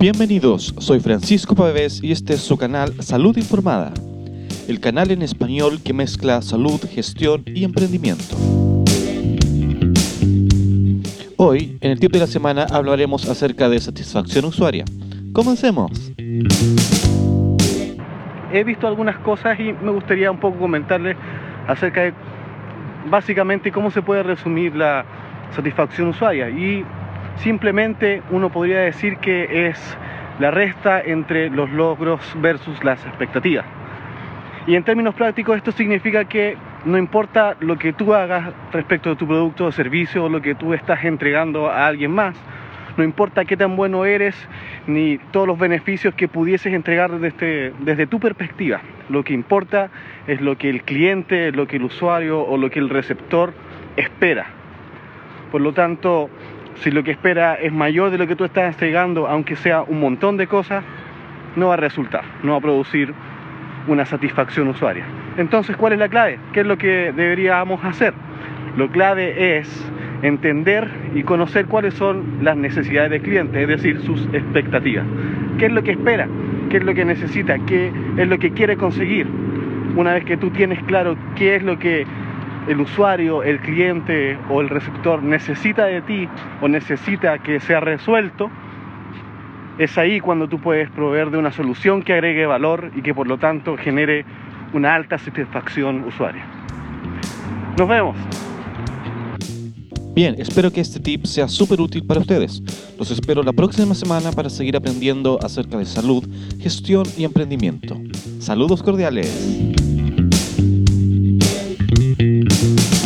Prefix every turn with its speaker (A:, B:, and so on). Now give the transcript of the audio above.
A: Bienvenidos, soy Francisco Pavés y este es su canal Salud Informada, el canal en español que mezcla salud, gestión y emprendimiento. Hoy, en el tip de la semana, hablaremos acerca de satisfacción usuaria. Comencemos.
B: He visto algunas cosas y me gustaría un poco comentarles acerca de básicamente cómo se puede resumir la satisfacción usuaria. Y simplemente uno podría decir que es la resta entre los logros versus las expectativas. Y en términos prácticos esto significa que no importa lo que tú hagas respecto de tu producto o servicio o lo que tú estás entregando a alguien más, no importa qué tan bueno eres ni todos los beneficios que pudieses entregar desde, desde tu perspectiva. Lo que importa es lo que el cliente, lo que el usuario o lo que el receptor espera. Por lo tanto, si lo que espera es mayor de lo que tú estás entregando, aunque sea un montón de cosas, no va a resultar, no va a producir una satisfacción usuaria. Entonces, ¿cuál es la clave? ¿Qué es lo que deberíamos hacer? Lo clave es entender y conocer cuáles son las necesidades del cliente, es decir, sus expectativas. ¿Qué es lo que espera? ¿Qué es lo que necesita? ¿Qué es lo que quiere conseguir? Una vez que tú tienes claro qué es lo que el usuario, el cliente o el receptor necesita de ti o necesita que sea resuelto, es ahí cuando tú puedes proveer de una solución que agregue valor y que por lo tanto genere una alta satisfacción usuaria. Nos vemos.
A: Bien, espero que este tip sea súper útil para ustedes. Los espero la próxima semana para seguir aprendiendo acerca de salud, gestión y emprendimiento. Saludos cordiales. Thank you.